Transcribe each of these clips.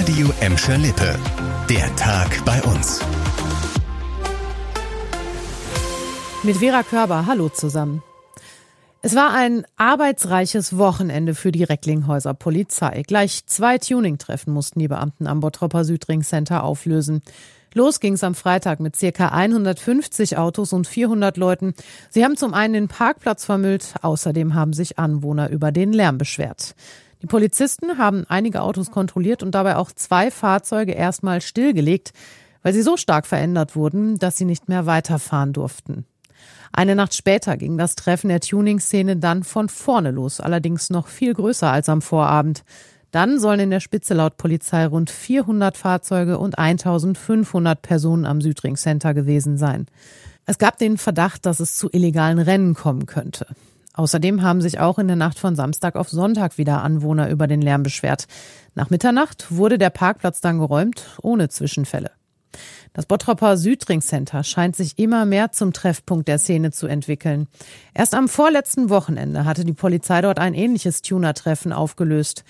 Radio Emscher Lippe. Der Tag bei uns. Mit Vera Körber, hallo zusammen. Es war ein arbeitsreiches Wochenende für die Recklinghäuser Polizei. Gleich zwei Tuning-Treffen mussten die Beamten am Bottropper Südring Center auflösen. Los ging's am Freitag mit circa 150 Autos und 400 Leuten. Sie haben zum einen den Parkplatz vermüllt, außerdem haben sich Anwohner über den Lärm beschwert. Die Polizisten haben einige Autos kontrolliert und dabei auch zwei Fahrzeuge erstmal stillgelegt, weil sie so stark verändert wurden, dass sie nicht mehr weiterfahren durften. Eine Nacht später ging das Treffen der Tuning-Szene dann von vorne los, allerdings noch viel größer als am Vorabend. Dann sollen in der Spitze laut Polizei rund 400 Fahrzeuge und 1500 Personen am Südring Center gewesen sein. Es gab den Verdacht, dass es zu illegalen Rennen kommen könnte. Außerdem haben sich auch in der Nacht von Samstag auf Sonntag wieder Anwohner über den Lärm beschwert. Nach Mitternacht wurde der Parkplatz dann geräumt, ohne Zwischenfälle. Das Bottropper Südring Center scheint sich immer mehr zum Treffpunkt der Szene zu entwickeln. Erst am vorletzten Wochenende hatte die Polizei dort ein ähnliches Tuner-Treffen aufgelöst.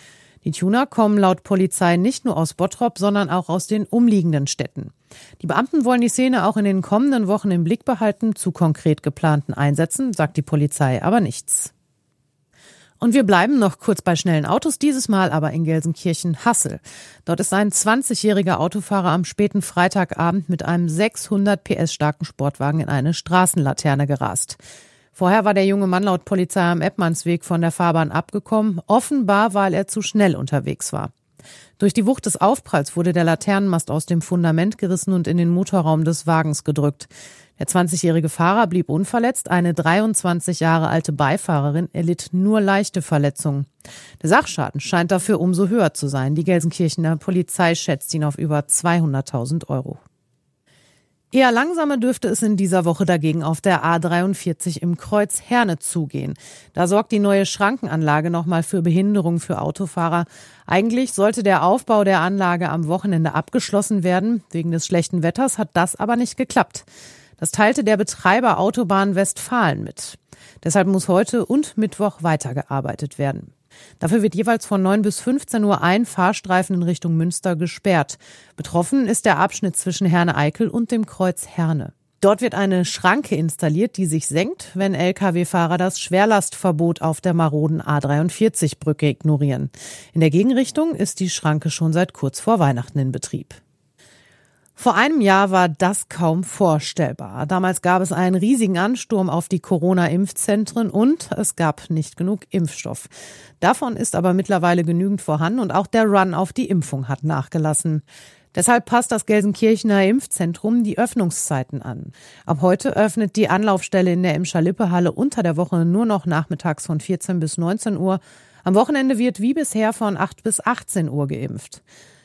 Die Tuner kommen laut Polizei nicht nur aus Bottrop, sondern auch aus den umliegenden Städten. Die Beamten wollen die Szene auch in den kommenden Wochen im Blick behalten. Zu konkret geplanten Einsätzen sagt die Polizei aber nichts. Und wir bleiben noch kurz bei schnellen Autos, dieses Mal aber in Gelsenkirchen-Hassel. Dort ist ein 20-jähriger Autofahrer am späten Freitagabend mit einem 600 PS starken Sportwagen in eine Straßenlaterne gerast. Vorher war der junge Mann laut Polizei am Eppmannsweg von der Fahrbahn abgekommen, offenbar weil er zu schnell unterwegs war. Durch die Wucht des Aufpralls wurde der Laternenmast aus dem Fundament gerissen und in den Motorraum des Wagens gedrückt. Der 20-jährige Fahrer blieb unverletzt, eine 23 Jahre alte Beifahrerin erlitt nur leichte Verletzungen. Der Sachschaden scheint dafür umso höher zu sein. Die Gelsenkirchener Polizei schätzt ihn auf über 200.000 Euro. Eher langsamer dürfte es in dieser Woche dagegen auf der A43 im Kreuz Herne zugehen. Da sorgt die neue Schrankenanlage nochmal für Behinderung für Autofahrer. Eigentlich sollte der Aufbau der Anlage am Wochenende abgeschlossen werden. Wegen des schlechten Wetters hat das aber nicht geklappt. Das teilte der Betreiber Autobahn Westfalen mit. Deshalb muss heute und Mittwoch weitergearbeitet werden. Dafür wird jeweils von 9 bis 15 Uhr ein Fahrstreifen in Richtung Münster gesperrt. Betroffen ist der Abschnitt zwischen Herne-Eickel und dem Kreuz Herne. Dort wird eine Schranke installiert, die sich senkt, wenn Lkw-Fahrer das Schwerlastverbot auf der maroden A43-Brücke ignorieren. In der Gegenrichtung ist die Schranke schon seit kurz vor Weihnachten in Betrieb. Vor einem Jahr war das kaum vorstellbar. Damals gab es einen riesigen Ansturm auf die Corona-Impfzentren und es gab nicht genug Impfstoff. Davon ist aber mittlerweile genügend vorhanden und auch der Run auf die Impfung hat nachgelassen. Deshalb passt das Gelsenkirchener Impfzentrum die Öffnungszeiten an. Ab heute öffnet die Anlaufstelle in der Imscher-Lippe-Halle unter der Woche nur noch nachmittags von 14 bis 19 Uhr. Am Wochenende wird wie bisher von 8 bis 18 Uhr geimpft.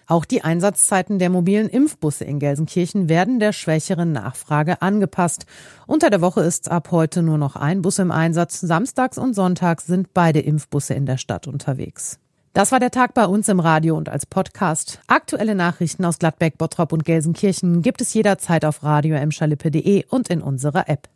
Auch die Einsatzzeiten der mobilen Impfbusse in Gelsenkirchen werden der schwächeren Nachfrage angepasst. Unter der Woche ist ab heute nur noch ein Bus im Einsatz. Samstags und sonntags sind beide Impfbusse in der Stadt unterwegs. Das war der Tag bei uns im Radio und als Podcast. Aktuelle Nachrichten aus Gladbeck, Bottrop und Gelsenkirchen gibt es jederzeit auf radio und in unserer App.